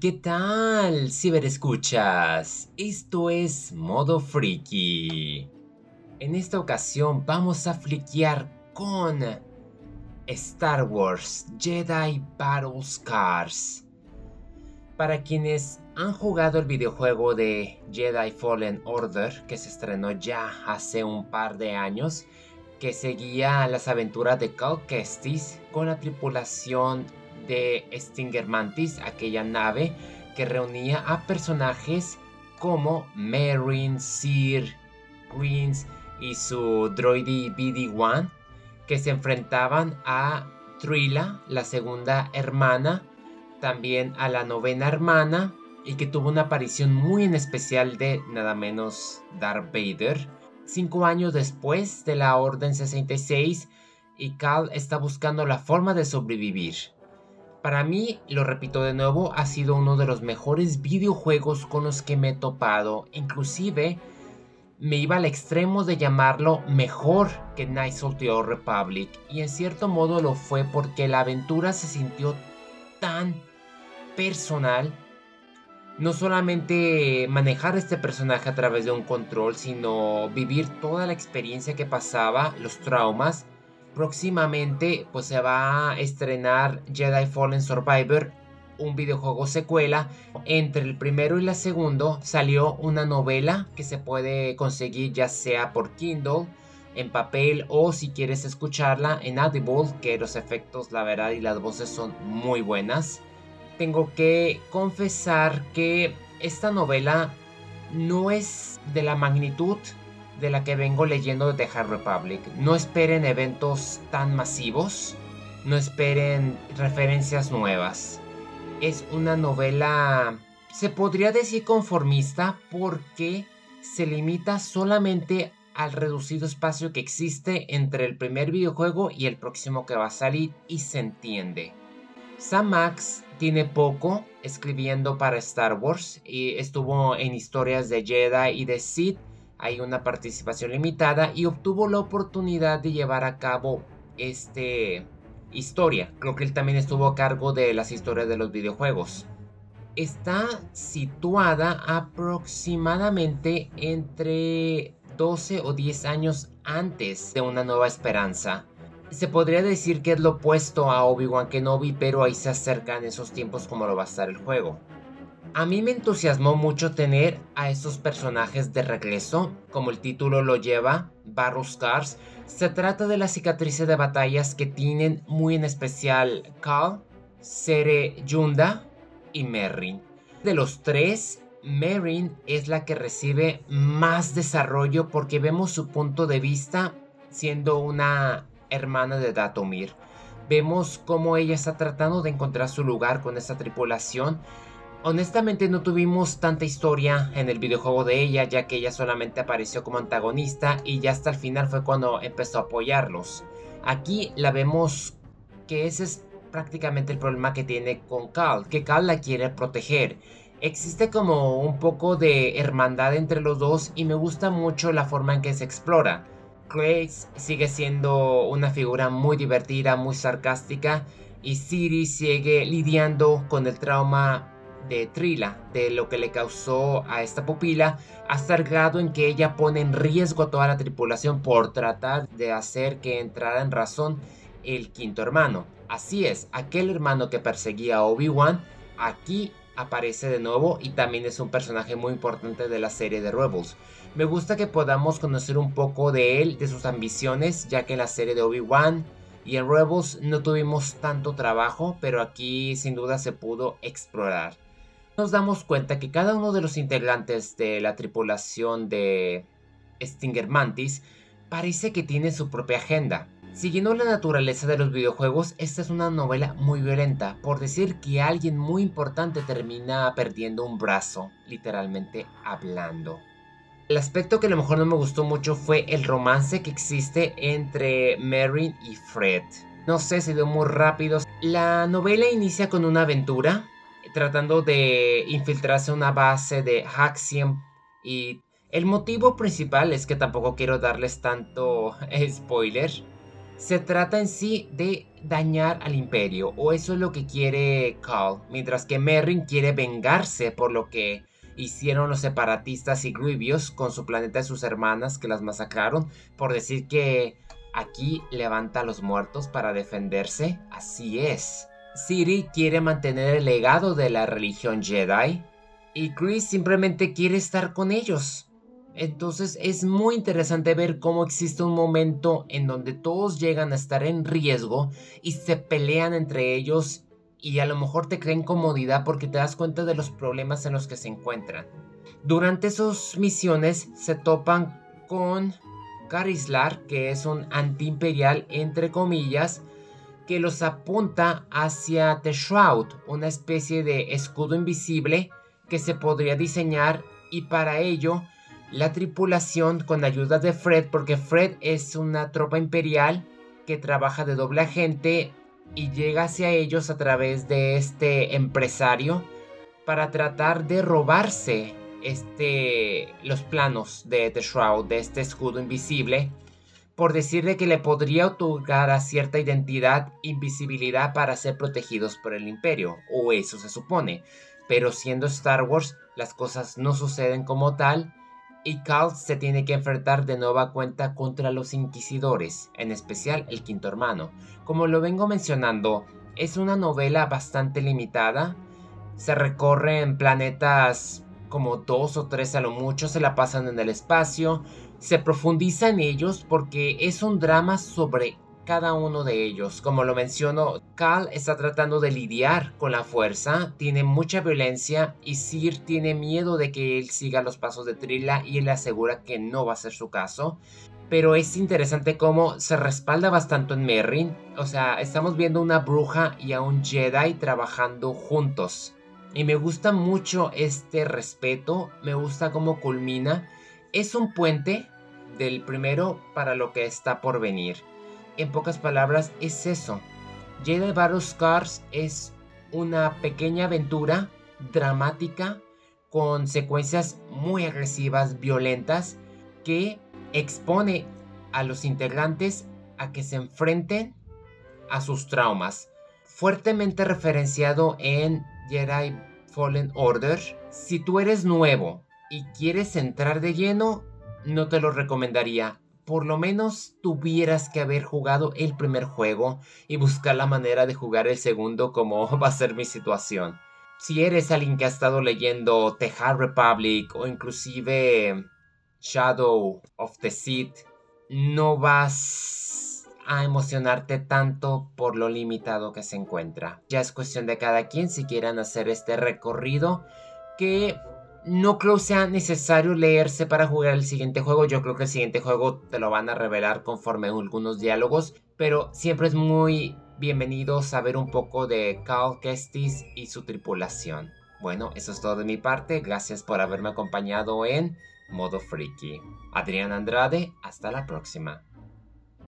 ¿qué tal, ciberescuchas? Esto es Modo Freaky. En esta ocasión vamos a fliquear con Star Wars Jedi Battle Scars. Para quienes han jugado el videojuego de Jedi Fallen Order, que se estrenó ya hace un par de años, que seguía las aventuras de Cal Kestis con la tripulación de Stinger Mantis, aquella nave que reunía a personajes como Merrin, Sir, Greens y su droide BD-1 que se enfrentaban a Trilla, la segunda hermana, también a la novena hermana y que tuvo una aparición muy en especial de nada menos Darth Vader. Cinco años después de la Orden 66 y Cal está buscando la forma de sobrevivir. Para mí, lo repito de nuevo, ha sido uno de los mejores videojuegos con los que me he topado. Inclusive, me iba al extremo de llamarlo mejor que Knights of the Old Republic. Y en cierto modo lo fue porque la aventura se sintió tan personal. No solamente manejar este personaje a través de un control, sino vivir toda la experiencia que pasaba, los traumas próximamente pues se va a estrenar Jedi Fallen Survivor, un videojuego secuela. Entre el primero y la segundo salió una novela que se puede conseguir ya sea por Kindle, en papel o si quieres escucharla en Audible, que los efectos, la verdad y las voces son muy buenas. Tengo que confesar que esta novela no es de la magnitud de la que vengo leyendo de Hard Republic. No esperen eventos tan masivos, no esperen referencias nuevas. Es una novela, se podría decir conformista porque se limita solamente al reducido espacio que existe entre el primer videojuego y el próximo que va a salir y se entiende. Sam Max tiene poco escribiendo para Star Wars y estuvo en historias de Jedi y de Sith hay una participación limitada y obtuvo la oportunidad de llevar a cabo este historia. Creo que él también estuvo a cargo de las historias de los videojuegos. Está situada aproximadamente entre 12 o 10 años antes de Una Nueva Esperanza. Se podría decir que es lo opuesto a Obi-Wan Kenobi, pero ahí se acercan esos tiempos como lo va a estar el juego. A mí me entusiasmó mucho tener a esos personajes de regreso, como el título lo lleva, Barrow Scars. Se trata de las cicatrices de batallas que tienen muy en especial Cal, Sere Yunda y Merrin. De los tres, Merrin es la que recibe más desarrollo porque vemos su punto de vista siendo una hermana de Datomir. Vemos cómo ella está tratando de encontrar su lugar con esta tripulación Honestamente no tuvimos tanta historia en el videojuego de ella, ya que ella solamente apareció como antagonista y ya hasta el final fue cuando empezó a apoyarlos. Aquí la vemos que ese es prácticamente el problema que tiene con Cal, que Cal la quiere proteger. Existe como un poco de hermandad entre los dos y me gusta mucho la forma en que se explora. Grace sigue siendo una figura muy divertida, muy sarcástica y Siri sigue lidiando con el trauma de Trila, de lo que le causó a esta pupila, hasta el grado en que ella pone en riesgo a toda la tripulación por tratar de hacer que entrara en razón el quinto hermano. Así es, aquel hermano que perseguía a Obi-Wan, aquí aparece de nuevo y también es un personaje muy importante de la serie de Rebels. Me gusta que podamos conocer un poco de él, de sus ambiciones, ya que en la serie de Obi-Wan y en Rebels no tuvimos tanto trabajo, pero aquí sin duda se pudo explorar nos damos cuenta que cada uno de los integrantes de la tripulación de Stinger Mantis parece que tiene su propia agenda. Siguiendo la naturaleza de los videojuegos, esta es una novela muy violenta, por decir que alguien muy importante termina perdiendo un brazo, literalmente hablando. El aspecto que a lo mejor no me gustó mucho fue el romance que existe entre Merrin y Fred. No sé, se dio muy rápido. La novela inicia con una aventura tratando de infiltrarse una base de Haxion y el motivo principal es que tampoco quiero darles tanto spoiler. Se trata en sí de dañar al imperio, o eso es lo que quiere Carl, mientras que Merrin quiere vengarse por lo que hicieron los separatistas y Grievous con su planeta y sus hermanas que las masacraron, por decir que aquí levanta a los muertos para defenderse. Así es. Siri quiere mantener el legado de la religión Jedi y Chris simplemente quiere estar con ellos. Entonces es muy interesante ver cómo existe un momento en donde todos llegan a estar en riesgo y se pelean entre ellos y a lo mejor te crea incomodidad porque te das cuenta de los problemas en los que se encuentran. Durante sus misiones se topan con Carislar, que es un antiimperial entre comillas, que los apunta hacia The Shroud, una especie de escudo invisible que se podría diseñar y para ello la tripulación con ayuda de Fred, porque Fred es una tropa imperial que trabaja de doble agente y llega hacia ellos a través de este empresario para tratar de robarse este, los planos de The Shroud, de este escudo invisible, por decirle que le podría otorgar a cierta identidad invisibilidad para ser protegidos por el imperio, o eso se supone. Pero siendo Star Wars, las cosas no suceden como tal y Cal se tiene que enfrentar de nueva cuenta contra los inquisidores, en especial el quinto hermano. Como lo vengo mencionando, es una novela bastante limitada, se recorre en planetas como dos o tres a lo mucho, se la pasan en el espacio, se profundiza en ellos porque es un drama sobre cada uno de ellos. Como lo menciono, Cal está tratando de lidiar con la fuerza, tiene mucha violencia y Sir tiene miedo de que él siga los pasos de Trilla y él le asegura que no va a ser su caso. Pero es interesante cómo se respalda bastante en Merrin. O sea, estamos viendo una bruja y a un Jedi trabajando juntos. Y me gusta mucho este respeto, me gusta cómo culmina. Es un puente del primero para lo que está por venir en pocas palabras, es eso. Jedi Battle Scars es una pequeña aventura dramática con secuencias muy agresivas, violentas, que expone a los integrantes a que se enfrenten a sus traumas. Fuertemente referenciado en Jedi Fallen Order. Si tú eres nuevo y quieres entrar de lleno, no te lo recomendaría por lo menos tuvieras que haber jugado el primer juego y buscar la manera de jugar el segundo como va a ser mi situación. Si eres alguien que ha estado leyendo The Hard Republic o inclusive Shadow of the Sith, no vas a emocionarte tanto por lo limitado que se encuentra. Ya es cuestión de cada quien si quieran hacer este recorrido que no creo sea necesario leerse para jugar el siguiente juego. Yo creo que el siguiente juego te lo van a revelar conforme a algunos diálogos. Pero siempre es muy bienvenido saber un poco de Carl Kestis y su tripulación. Bueno, eso es todo de mi parte. Gracias por haberme acompañado en Modo Freaky. Adrián Andrade, hasta la próxima.